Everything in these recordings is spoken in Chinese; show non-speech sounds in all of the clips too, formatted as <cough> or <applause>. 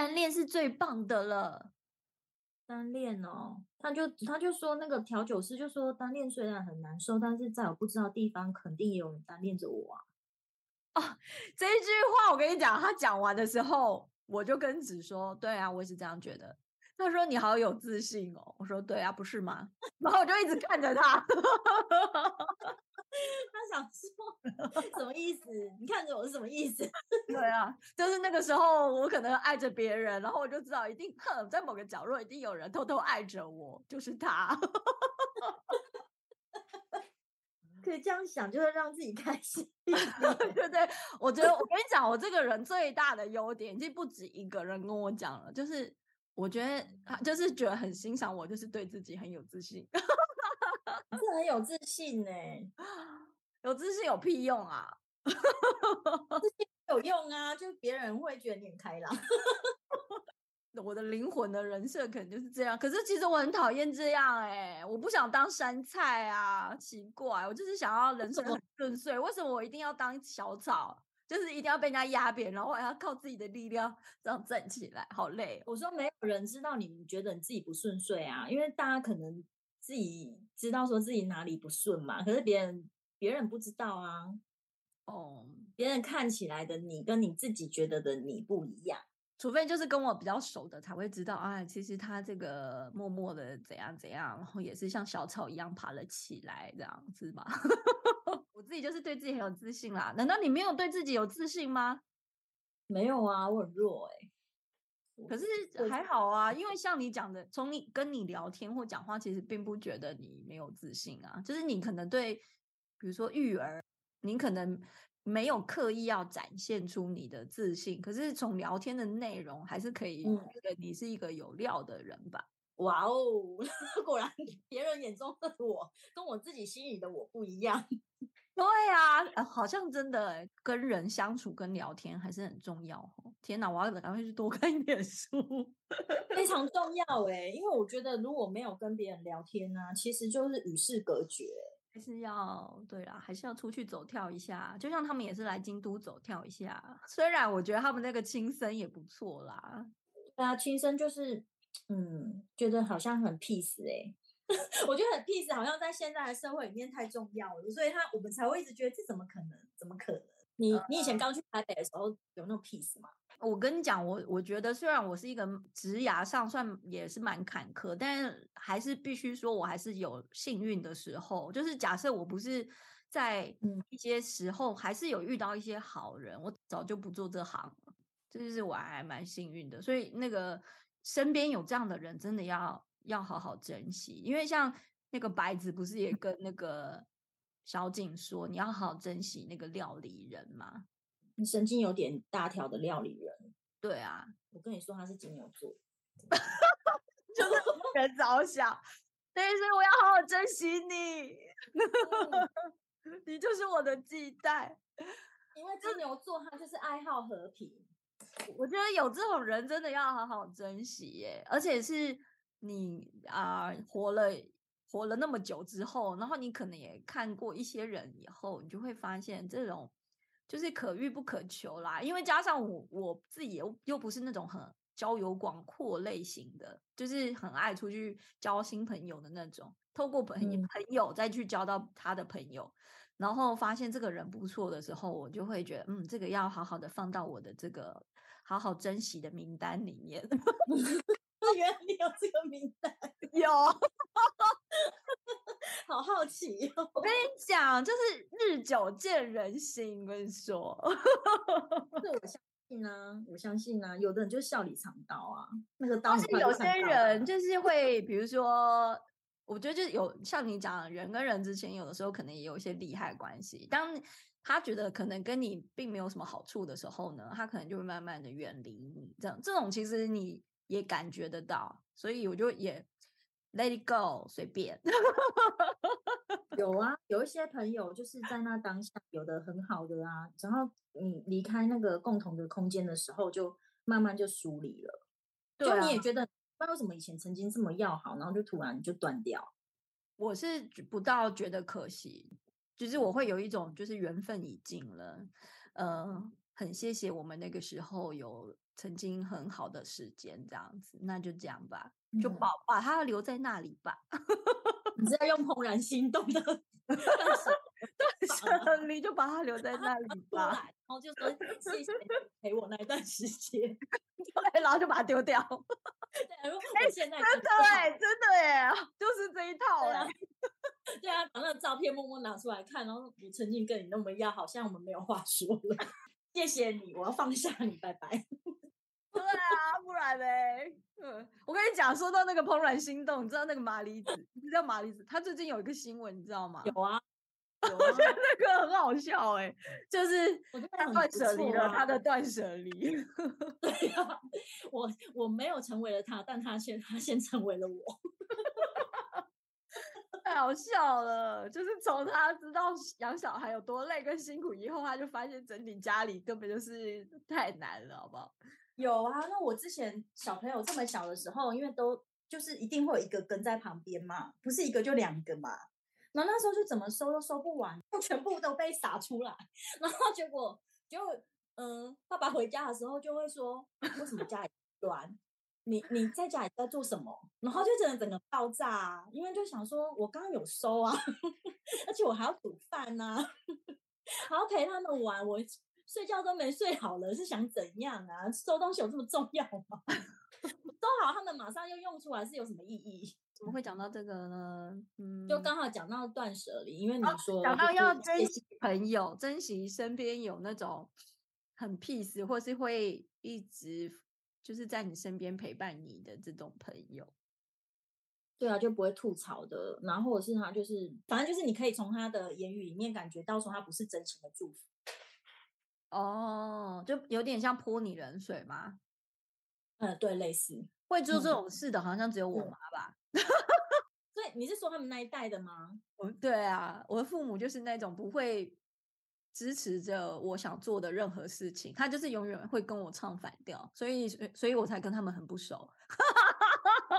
单恋是最棒的了。单恋哦，他就他就说那个调酒师就说单恋虽然很难受，但是在我不知道地方，肯定也有人单恋着我啊。哦这一句话我跟你讲，他讲完的时候，我就跟子说：“对啊，我也是这样觉得。”他说：“你好有自信哦。”我说：“对啊，不是吗？” <laughs> 然后我就一直看着他，<laughs> 他想说什么意思？你看着我是什么意思？<laughs> 对啊，就是那个时候我可能爱着别人，然后我就知道一定，哼，在某个角落一定有人偷偷爱着我，就是他。可以这样想，就是让自己开心。对对对，我觉得我跟你讲，我这个人最大的优点，已经不止一个人跟我讲了，就是我觉得他就是觉得很欣赏我，就是对自己很有自信。是很有自信呢、<gasps> 有自信有屁用啊！自信 <laughs> 有用啊，就别人会觉得你很开朗。我的灵魂的人设可能就是这样，可是其实我很讨厌这样哎、我不想当山菜啊，奇怪，我就是想要人生 <laughs> 很顺遂，为什么我一定要当小草？就是一定要被人家压扁，然后还要靠自己的力量这样站起来，好累哦。我说没有人知道你觉得你自己不顺遂啊，因为大家可能自己知道说自己哪里不顺嘛，可是别人别人不知道啊，哦，别人看起来的你跟你自己觉得的你不一样。除非就是跟我比较熟的才会知道，啊，其实他这个默默的怎样怎样，然后也是像小草一样爬了起来，这样子吧。我自己就是对自己很有自信啦，难道你没有对自己有自信吗？没有啊，我很弱哎、可是还好啊，因为像你讲的，从你跟你聊天或讲话，其实并不觉得你没有自信啊。就是你可能对，比如说育儿，你可能没有刻意要展现出你的自信，可是从聊天的内容，还是可以嗯觉得你是一个有料的人吧。哇哦，<laughs> 果然别人眼中的我跟我自己心里的我不一样。对啊，呃好像真的欸跟人相处跟聊天还是很重要哦。天哪，我要赶快去多看一点书。非常重要哎、因为我觉得如果没有跟别人聊天呢、其实就是与世隔绝。还是要对啦，还是要出去走跳一下。就像他们也是来京都走跳一下，虽然我觉得他们那个轻生也不错啦。对啊，轻生就是，嗯，觉得好像很 peace 哎、<laughs> 我觉得很 peace，好像在现在的社会里面太重要了，所以他我们才会一直觉得这怎么可能？怎么可能？你你以前刚去台北的时候有那种 peace 吗？我跟你讲，我我觉得虽然我是一个职涯上算也是蛮坎坷，但是还是必须说，我还是有幸运的时候。就是假设我不是在嗯一些时候，还是有遇到一些好人，我早就不做这行了。这就是我还蛮幸运的，所以那个身边有这样的人，真的要要好好珍惜。因为像那个白子不是也跟那个小景说，你要好好珍惜那个料理人嘛？你神经有点大条的料理人，对啊，我跟你说他是金牛座，<laughs> 就是为 <laughs> 人着想。对，所以我要好好珍惜你，嗯 <laughs> 你就是我的忌待。因为金牛座他就是爱好和平，我觉得有这种人真的要好好珍惜耶，而且是你啊、活了活了那么久之后，然后你可能也看过一些人以后，你就会发现这种就是可遇不可求啦。因为加上我我自己又又不是那种很交友广阔类型的，就是很爱出去交新朋友的那种，透过朋友嗯朋友再去交到他的朋友，然后发现这个人不错的时候，我就会觉得，嗯，这个要好好的放到我的这个好好珍惜的名单里面。<laughs> 原来你有这个名单，<laughs> 有，<laughs> 好好奇哦。我跟你讲，就是日久见人心。我跟你说，这我相信啊，我相信啊，有的人就是笑里藏刀啊，那个刀但是有些人就是会，比如说，我觉得就是有像你讲，人跟人之间有的时候可能也有一些利害关系。当他觉得可能跟你并没有什么好处的时候呢，他可能就会慢慢的远离你。这样这种其实你也感觉得到，所以我就也 let it go，随便。有啊，有一些朋友就是在那当下有的很好的啊，然后你离开那个共同的空间的时候，就慢慢就疏离了。对啊就你也觉得不知道为什么以前曾经这么要好，然后就突然就断掉。我是不到觉得可惜，就是我会有一种就是缘分已尽了，呃，很谢谢我们那个时候有曾经很好的时间，这样子，那就这样吧，就嗯把把它留在那里吧。<laughs> 你是要用怦然心动的断舍 <laughs> 法吗舍离就把它留在那里，吧，然后就说谢谢你陪我那一段时间。<laughs> 对，然后就把它丢掉。对，如果我现在真的哎、真的哎、就是这一套哎、对啊对啊，把那个照片默默拿出来看，然后我曾经跟你那么要，好像我们没有话说了。谢谢你，我要放下你，拜拜。<laughs> 对啊，不然嘞，嗯，我跟你讲，说到那个怦然心动，你知道那个麻里子，你知道麻里子，他最近有一个新闻，你知道吗？有啊，<laughs> 有我觉得啊，那个很好笑哎、就是我断舍离了啊他的断舍离，<laughs> 对啊，我我没有成为了他，但他先他先成为了我。太好笑了。就是从他知道养小孩有多累跟辛苦以后，他就发现整理家里根本就是太难了，好不好？有啊，那我之前小朋友这么小的时候，因为都就是一定会有一个跟在旁边嘛，不是一个就两个嘛。然后那时候就怎么收都收不完，全部都被撒出来。<laughs> 然后结果就嗯、爸爸回家的时候就会说，为什么家里乱？你你在家里在做什么？然后就真的整个爆炸、啊，因为就想说，我刚刚有收啊，<laughs> 而且我还要煮饭呐、<laughs> 还要陪他们玩，我睡觉都没睡好了，是想怎样啊？收东西有这么重要吗？<laughs> 收好，他们马上又用出来，是有什么意义？怎么会讲到这个呢？嗯，就刚好讲到断舍离，因为你说讲到要珍惜朋友，珍惜身边有那种很 peace 或是会一直就是在你身边陪伴你的这种朋友。对啊，就不会吐槽的，然后或者是他就是，反正就是你可以从他的言语里面感觉到说他不是真情的祝福。哦，就有点像泼你冷水吗？嗯，对，类似。会做这嗯种事的，好像只有我对妈吧？所以你是说他们那一代的吗？我对啊，我的父母就是那种不会支持着我想做的任何事情，他就是永远会跟我唱反调，所以所以我才跟他们很不熟。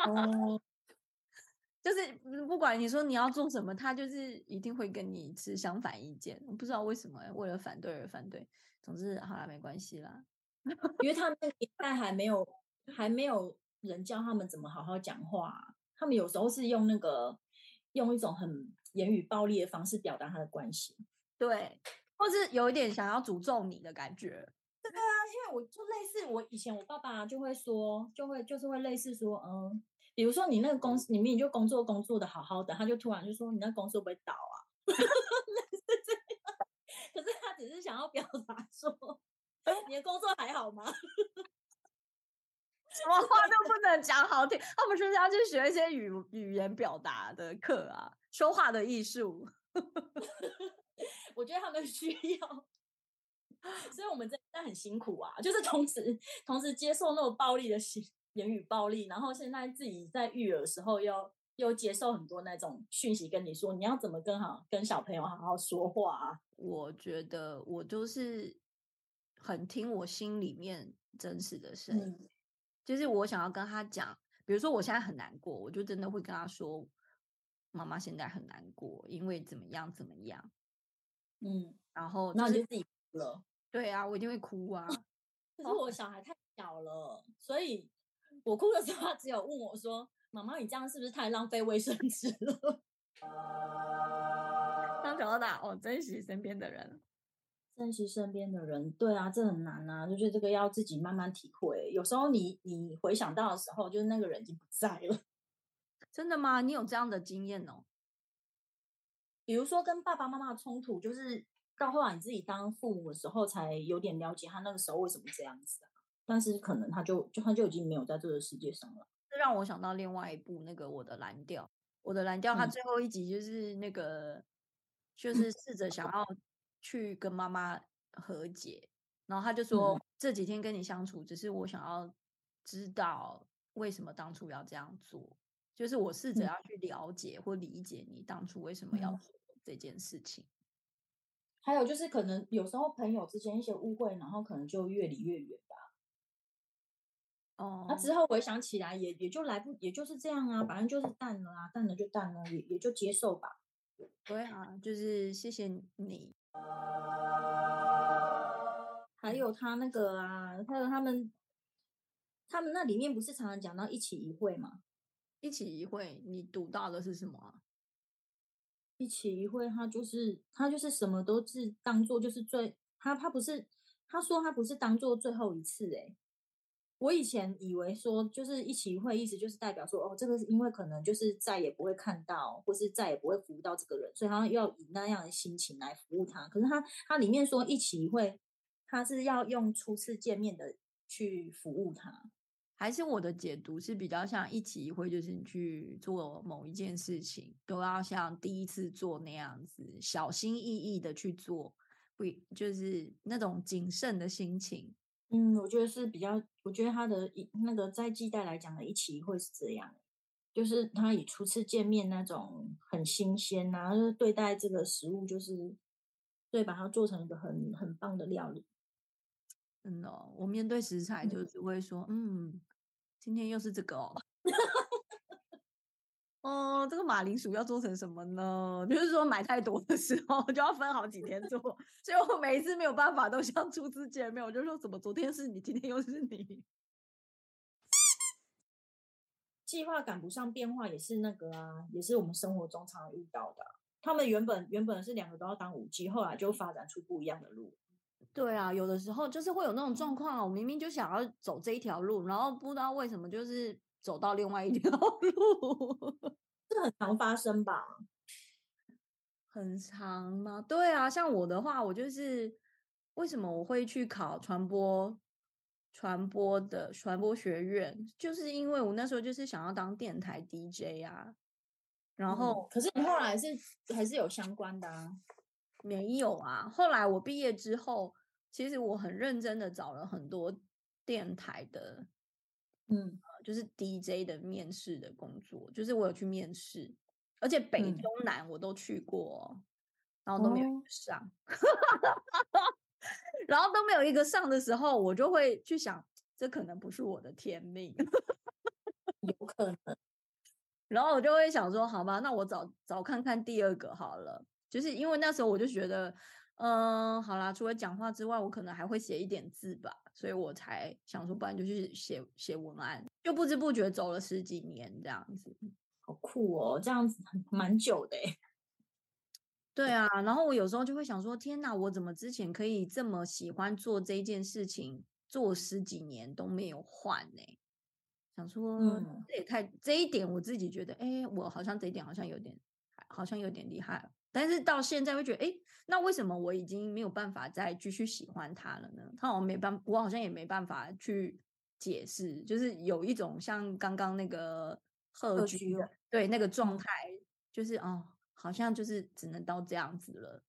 哦，<laughs> 就是嗯不管你说你要做什么，他就是一定会跟你持相反意见。我不知道为什么欸、为了反对而反对。总之，好啦，没关系啦。<laughs> 因为他们那个年代还没有还没有人教他们怎么好好讲话啊、他们有时候是用那个用一种很言语暴力的方式表达他的关系。对，或是有一点想要诅咒你的感觉。对啊因为我就类似我以前我爸爸就会说，就会就是会类似说，嗯，比如说你那个公司里面你就工作工作的好好的，他就突然就说你那公司会不会倒啊？<laughs> 类似这样，<laughs> 可是他只是想要表达说，你的工作还好吗？什么话都不能讲好听，他们是不是要去学一些语语言表达的课啊？说话的艺术。<laughs> 我觉得他们需要，<laughs> 所以我们真的很辛苦啊，就是同时同时接受那种暴力的行言语暴力，然后现在自己在育儿的时候又又接受很多那种讯息，跟你说你要怎么跟好跟小朋友好好说话啊。我觉得我就是很听我心里面真实的声音，嗯就是我想要跟他讲，比如说我现在很难过，我就真的会跟他说，妈妈现在很难过，因为怎么样怎么样，嗯，然后就是然后你就自己哭了。对啊，我一定会哭啊，<laughs> 可是我小孩太小了，所以我哭的时候，他只有问我说：“妈妈，你这样是不是太浪费卫生纸了？”刚讲到哪？哦，珍惜身边的人。珍惜身边的人，对啊，这很难啊，就觉得这个要自己慢慢体会。有时候你你回想到的时候，就是那个人已经不在了。真的吗？你有这样的经验哦？比如说跟爸爸妈妈的冲突，就是到后来你自己当父母的时候，才有点了解他那个时候为什么这样子啊。但是可能他就就他就已经没有在这个世界上了。这让我想到另外一部那个《我的蓝调》，《我的蓝调》它嗯。最后一集就是那个，就是试着想要去跟妈妈和解，然后他就说、嗯。这几天跟你相处，只是我想要知道为什么当初要这样做，就是我试着嗯。要去了解或理解你当初为什么要这件事情。还有就是可能有时候朋友之间一些误会，然后可能就越离越远吧。哦，那、之后回想起来也也就来不，也就是这样啊，反正就是淡了啊，淡了就淡了，也也就接受吧。对啊，就是谢谢你。还有他那个啊，还有他们，他们那里面不是常常讲到一起一会吗？一起一会，你读到的是什么啊？一起一会，他就是他就是什么都是当做就是最他他不是他说他不是当做最后一次诶、我以前以为说就是一起一会，意思就是代表说哦，这个是因为可能就是再也不会看到，或是再也不会服务到这个人，所以他要以那样的心情来服务他。可是他他里面说一起一会，他是要用初次见面的去服务他。还是我的解读是比较像一起一会，就是你去做某一件事情，都要像第一次做那样子，小心翼翼的去做，不就是那种谨慎的心情。嗯，我觉得是比较，我觉得他的一那个在季代来讲的一起一会是这样，就是他以初次见面那种很新鲜呐、就是对待这个食物就是对，把它做成一个很很棒的料理。真的哦、我面对食材就嗯只会说，嗯，今天又是这个哦。<laughs> 哦，这个马铃薯要做成什么呢？就是说买太多的时候就要分好几天做，所以我每一次没有办法都像初次见面，我就说怎么昨天是你，今天又是你。计划赶不上变化也是那个啊，也是我们生活中常遇到的、他们原本原本是两个都要当五 G，后来就发展出不一样的路。对啊，有的时候就是会有那种状况啊，我明明就想要走这一条路，然后不知道为什么就是走到另外一条 <laughs> 路。这很常发生吧？很长吗？对啊，像我的话，我就是为什么我会去考传播传播的传播学院，就是因为我那时候就是想要当电台 DJ 啊，然嗯后可是你后来是还是有相关的啊。没有啊。后来我毕业之后，其实我很认真的找了很多电台的，嗯。呃就是 DJ 的面试的工作，就是我有去面试，而且北嗯。中南我都去过哦，然后都没有上，<laughs> 然后都没有一个上的时候，我就会去想，这可能不是我的天命，有可能。<laughs> 然后我就会想说，好吧，那我找找看看第二个好了，就是因为那时候我就觉得，嗯、好啦，除了讲话之外，我可能还会写一点字吧，所以我才想说，不然就去写写文案，就不知不觉走了十几年这样子。好酷哦，这样子很蛮久的诶。对啊，然后我有时候就会想说，天哪，我怎么之前可以这么喜欢做这件事情，做十几年都没有换呢？想说，嗯这也太这一点我自己觉得，哎，我好像这一点好像有点，好像有点厉害。但是到现在会觉得，哎，那为什么我已经没有办法再继续喜欢他了呢？他好像没办，我好像也没办法去解释，就是有一种像刚刚那个贺贺剧的剧哦对那个状嗯态，就是哦，好像就是只能到这样子了，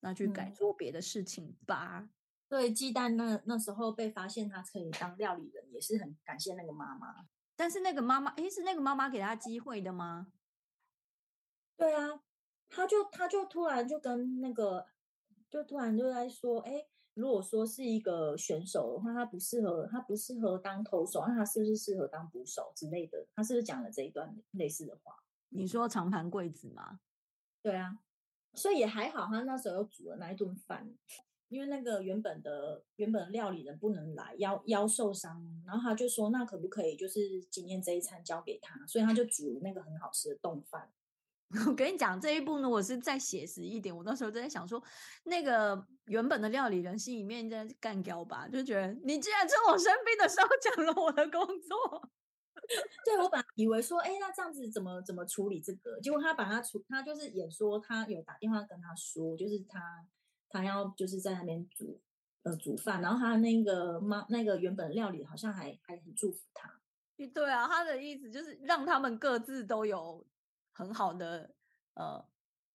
那去改嗯做别的事情吧。对，鸡蛋那那时候被发现他可以当料理人，也是很感谢那个妈妈。但是那个妈妈，哎，是那个妈妈给他机会的吗？对啊，他就他就突然就跟那个，就突然就在说，哎，如果说是一个选手的话，他不适合，他不适合当投手，那他是不是适合当捕手之类的？他是不是讲了这一段类似的话？你说长盘贵子吗？对啊，所以也还好，他那时候又煮了那一顿饭，因为那个原本的原本的料理人不能来，腰腰受伤，然后他就说，那可不可以就是今天这一餐交给他？所以他就煮那个很好吃的冻饭。我 <laughs> 跟你讲，这一部呢，我是再写实一点。我那时候就在想说，那个原本的料理人心里面在干掉吧，就觉得你竟然趁我生病的时候 <laughs> 抢了我的工作，<laughs> 对我本来以为说，哎，那这样子怎么怎么处理这个？结果他把他处，他就是也说他有打电话跟他说，就是他他要就是在那边煮呃煮饭，然后他那个妈那个原本料理好像还还很祝福他。对啊，他的意思就是让他们各自都有很好的呃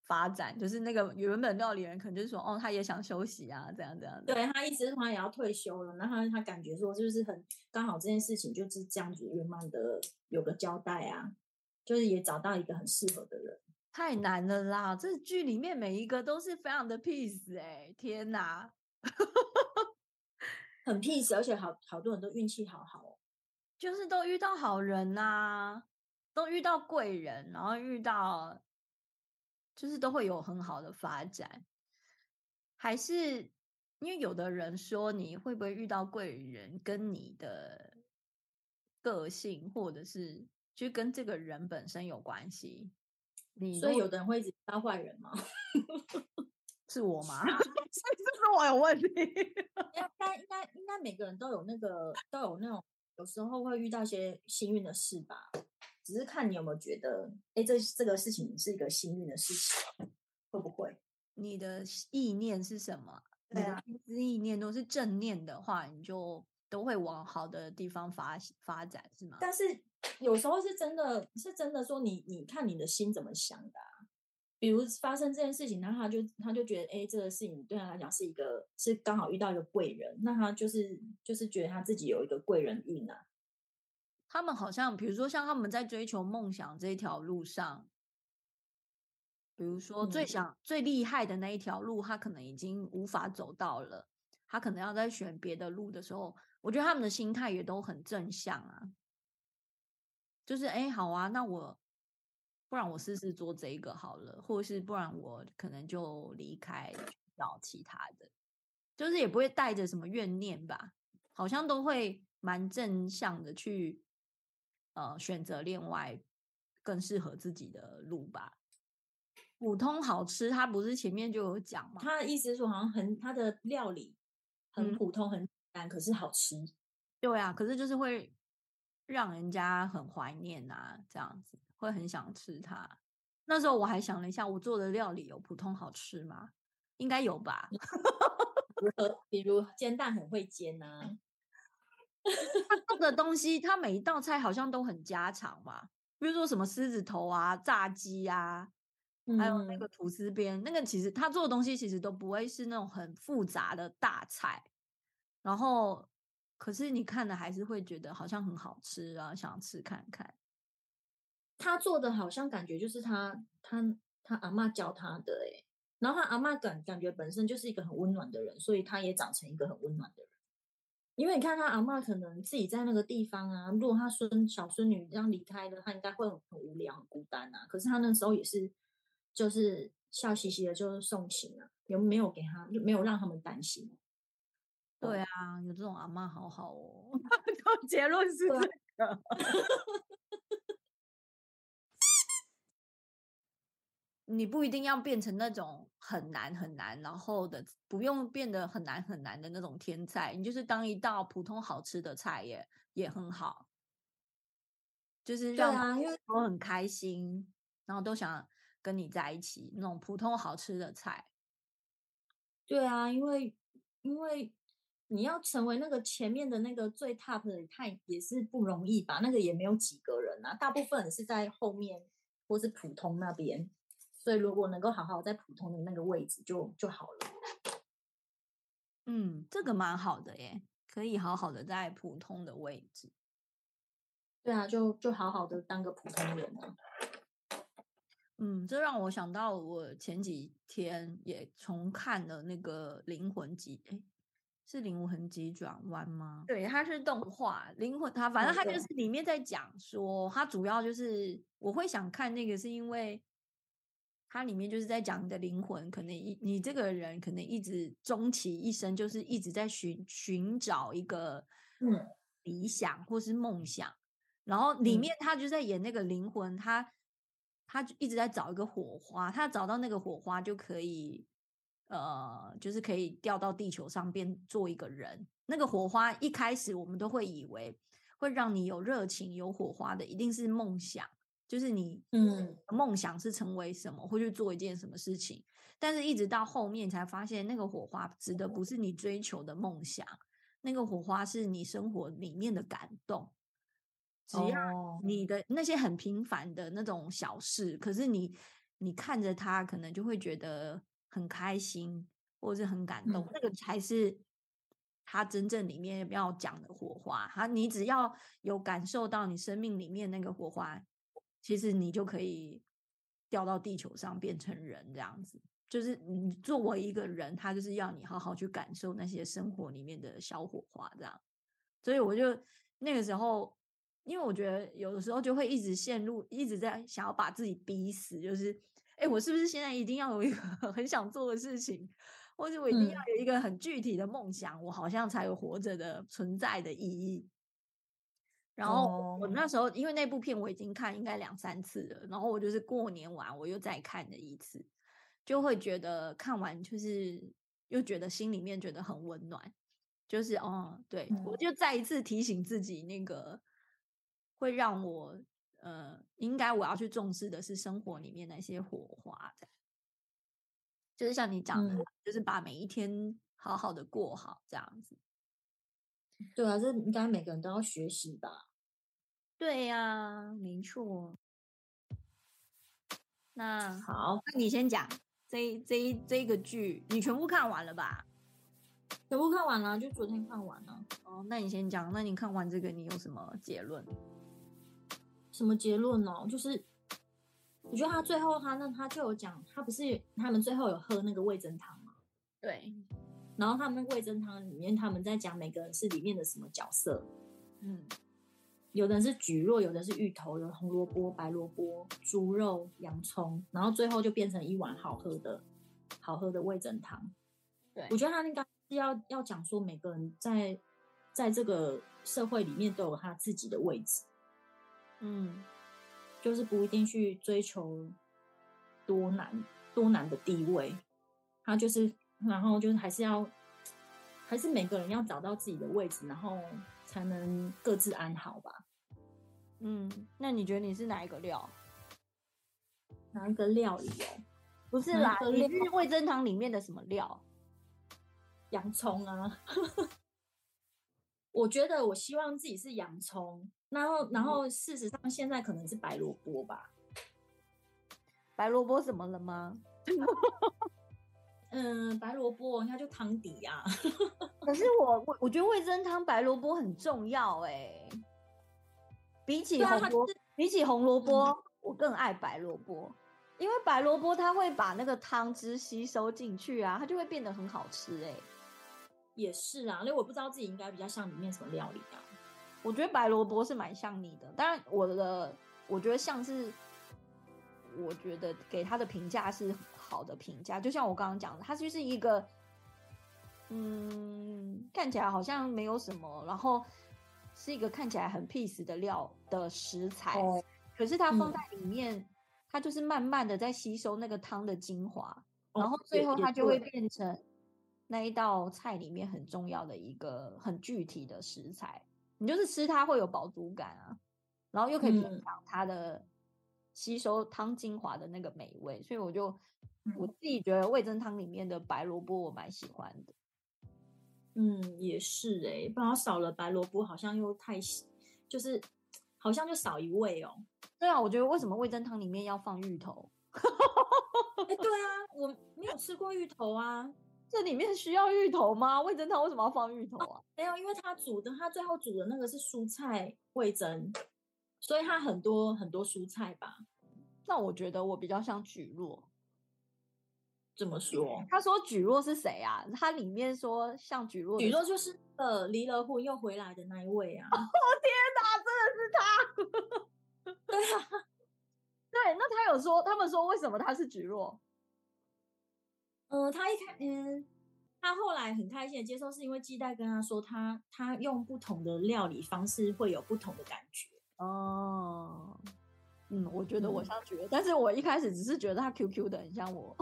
发展，就是那个原本料理人可能就是说，哦，他也想休息啊，这样这样的。对他意思是他也要退休了，然后他他感觉说就是很刚好这件事情就是这样子圆满的有个交代啊，就是也找到一个很适合的人。太难了啦！这剧里面每一个都是非常的 peace 哎、天哪！<laughs> 很 peace，而且好好多人都运气好好哦。就是都遇到好人呐、都遇到贵人，然后遇到就是都会有很好的发展。还是因为有的人说你会不会遇到贵人，跟你的个性或者是就跟这个人本身有关系。你所以有的人会一直当坏人吗？<laughs> 是我吗？<laughs> <laughs> 是是我有问题？应该应该应该每个人都有那个都有那种，有时候会遇到一些幸运的事吧。只是看你有没有觉得，哎，这这个事情是一个幸运的事情，会不会？你的意念是什么？对啊，意念都是正念的话，你就都会往好的地方发发展，是吗？但是有时候是真的是真的说，你你看你的心怎么想的。比如发生这件事情，然后他就他就觉得，哎，这个事情对他来讲是一个是刚好遇到一个贵人，那他就是就是觉得他自己有一个贵人运啊。他们好像，比如说像他们在追求梦想这一条路上，比如说最想最厉害的那一条路，他可能已经无法走到了，他可能要在选别的路的时候，我觉得他们的心态也都很正向啊，就是哎，好啊，那我。不然我试试做这个好了，或是不然我可能就离开找其他的，就是也不会带着什么怨念吧，好像都会蛮正向的去呃选择另外更适合自己的路吧。普通好吃，他不是前面就有讲吗？他的意思是说，好像很他的料理很普通很简单，可是好吃。对啊，可是就是会让人家很怀念啊，这样子。会很想吃它。那时候我还想了一下，我做的料理有普通好吃吗？应该有吧。比如煎蛋很会煎呐。<laughs> 他做的东西，他每一道菜好像都很家常嘛。比如说什么狮子头啊、炸鸡啊，还有那个吐司边，那个其实他做的东西其实都不会是那种很复杂的大菜。然后，可是你看的还是会觉得好像很好吃啊，想吃看看。他做的好像感觉就是他他他阿妈教他的哎，然后他阿妈感感觉本身就是一个很温暖的人，所以他也长成一个很温暖的人。因为你看他阿妈可能自己在那个地方啊，如果他孙小孙女这样离开了，他应该会很无聊、很孤单啊。可是他那时候也是就是笑嘻嘻的，就是送行啊，有没有给他没有让他们担心？对啊，有这种阿妈好好哦。<laughs> 结论是这个。你不一定要变成那种很难很难，然后的不用变得很难很难的那种天才，你就是当一道普通好吃的菜也也很好，就是让我很开心，然后都想跟你在一起那种普通好吃的菜。对啊，因为因为你要成为那个前面的那个最 top 的，太也是不容易吧？那个也没有几个人啊，大部分是在后面或是普通那边。所以，如果能够好好在普通的那个位置，就就好了。嗯，这个蛮好的耶，可以好好的在普通的位置。对啊，就就好好的当个普通人啊。嗯，这让我想到，我前几天也重看了那个《灵魂急》，哎，是《灵魂急转弯》吗？对，它是动画《灵魂》，它反正它就是里面在讲说，它主要就是我会想看那个，是因为。它里面就是在讲你的灵魂，可能一你这个人可能一直终其一生就是一直在寻寻找一个嗯理想或是梦想，然后里面他就在演那个灵魂，他他就一直在找一个火花，他找到那个火花就可以呃就是可以掉到地球上边做一个人。那个火花一开始我们都会以为会让你有热情有火花的一定是梦想。就是你，嗯，梦想是成为什么，会去做一件什么事情，但是一直到后面才发现，那个火花指的不是你追求的梦想，那个火花是你生活里面的感动。只要你的那些很平凡的那种小事，可是你你看着他，可能就会觉得很开心，或者是很感动，那个才是他真正里面要讲的火花。他你只要有感受到你生命里面那个火花。其实你就可以掉到地球上变成人这样子，就是你作为一个人，他就是要你好好去感受那些生活里面的小火花这样。所以我就那个时候，因为我觉得有的时候就会一直陷入，一直在想要把自己逼死，就是哎，我是不是现在一定要有一个 <laughs> 很想做的事情，或者我一定要嗯有一个很具体的梦想，我好像才有活着的存在的意义。然后我哦。那时候因为那部片我已经看应该两三次了，然后我就是过年完我又再看了一次，就会觉得看完就是又觉得心里面觉得很温暖，就是哦，对我嗯。就再一次提醒自己，那个会让我呃，应该我要去重视的是生活里面那些火花的，就是像你讲的，嗯。就是把每一天好好的过好这样子。对啊，这应该每个人都要学习吧。对呀、没错。那好，那你先讲这这一这个剧，你全部看完了吧？全部看完了，就昨天看完了。哦，那你先讲，那你看完这个你有什么结论？什么结论呢？就是我觉得他最后他那他就有讲，他不是他们最后有喝那个味增汤吗？对，然后他们味噌汤里面他们在讲每个人是里面的什么角色，嗯有的人是蒟蒻，有的是芋头，有红萝卜、白萝卜、猪肉、洋葱，然后最后就变成一碗好喝的好喝的味噌汤。对我觉得他应该是要要讲说每个人在在这个社会里面都有他自己的位置。嗯就是不一定去追求多难多难的地位，他就是，然后就是还是要，还是每个人要找到自己的位置，然后才能各自安好吧。嗯，那你觉得你是哪一个料？哪一个料理哦？不是啦，你是味噌汤里面的什么料？洋葱啊。<laughs> 我觉得我希望自己是洋葱，然后然后事实上现在可能是白萝卜吧。白萝卜怎么了吗？<laughs> 嗯，白萝卜那就汤底啊。<laughs> 可是我我我觉得味噌汤白萝卜很重要哎、比起红萝、比起红萝卜，嗯我更爱白萝卜，因为白萝卜它会把那个汤汁吸收进去啊，它就会变得很好吃哎、也是啊，因为我不知道自己应该比较像里面什么料理啊。我觉得白萝卜是蛮像你的，当然我的我觉得像是，我觉得给他的评价是好的评价，就像我刚刚讲的，它就是一个，嗯，看起来好像没有什么，然后是一个看起来很 peace 的料的食材，哦可是它放嗯在里面，它就是慢慢的在吸收那个汤的精华，哦然后最后它就会变成那一道菜里面很重要的一个很具体的食材。你就是吃它会有饱足感啊，然后又可以品嗯尝它的吸收汤精华的那个美味，所以我就我自己觉得味噌汤里面的白萝卜我蛮喜欢的。嗯，也是哎、不然少了白萝卜好像又太，就是好像就少一味哦。对啊，我觉得为什么味噌汤里面要放芋头？哎、对啊，我没有吃过芋头啊，<laughs> 这里面需要芋头吗？味噌汤为什么要放芋头啊？没有，因为它煮的，它最后煮的那个是蔬菜味噌，所以它很多很多蔬菜吧？那我觉得我比较像蒟蒻。怎么说？他说蒟蒻是谁啊？他里面说像蒟蒻的是，蒟蒻就是呃离了婚又回来的那一位啊。<laughs> 哦天哪，真的是他。<laughs> 对啊，对，那他有说，他们说为什么他是蒟蒻？嗯、他一开嗯。他后来很开心的接受，是因为季代跟他说他，他用不同的料理方式会有不同的感觉。哦，嗯，我觉得我嗯像蒟蒻，但是我一开始只是觉得他 QQ 的很像我。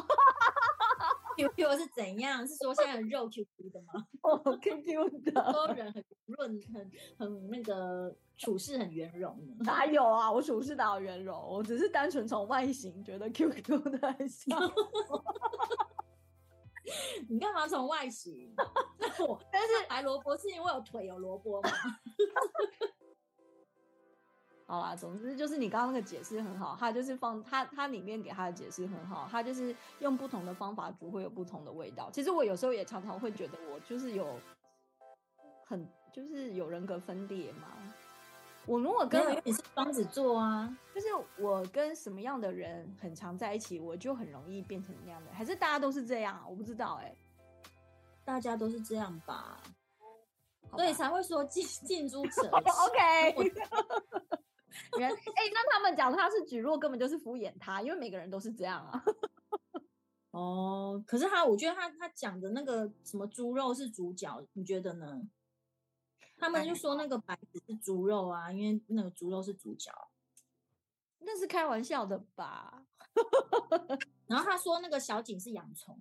QQ 是怎样？是说现在很肉 QQ 的吗？<laughs> 哦，QQ 的很多人很润，很很那个处事很圆融呢。哪有啊？我处事哪有圆融？我只是单纯从外形觉得 QQ 的很像我。<laughs> 你干嘛从外形？<laughs> 那我但是白萝卜是因为有腿有萝卜吗？好啦，总之就是你刚刚那个解释很好，它就是放它它里面给它的解释很好，它就是用不同的方法煮会有不同的味道。其实我有时候也常常会觉得我就是有很就是有人格分裂嘛。我如果跟你是双子座啊。就是我跟什么样的人很常在一起，我就很容易变成那样的，还是大家都是这样啊？我不知道哎、大家都是这样吧，好所以才会说近近朱者赤。<laughs> OK，原哎、那他们讲他是举弱，根本就是敷衍他，因为每个人都是这样啊。<laughs> 哦，可是他，我觉得他他讲的那个什么猪肉是主角，你觉得呢？他们就说那个白子是猪肉啊，因为那个猪肉是主角。那是开玩笑的吧？<laughs> 然后他说那个小景是洋葱，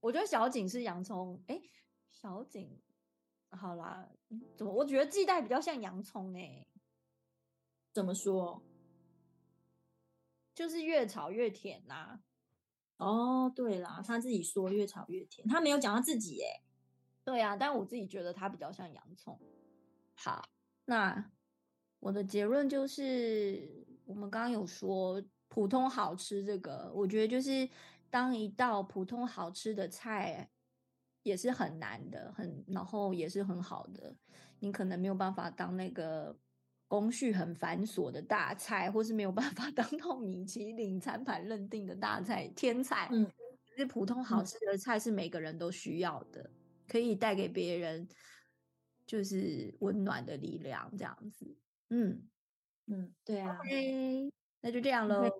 我觉得小景是洋葱。哎，小景，好啦，怎么？我觉得季代比较像洋葱哎。怎么说？就是越炒越甜呐。哦，对啦，他自己说越炒越甜，他没有讲他自己哎。对呀，但我自己觉得他比较像洋葱。好，那我的结论就是，我们刚刚有说普通好吃这个，我觉得就是当一道普通好吃的菜也是很难的，很然后也是很好的，你可能没有办法当那个工序很繁琐的大菜，或是没有办法 <laughs> 当到米其林餐盘认定的大菜天菜。嗯，其实普通好吃的菜是每个人都需要的。可以带给别人就是温暖的力量，这样子。嗯嗯，对啊。OK，那就这样喽。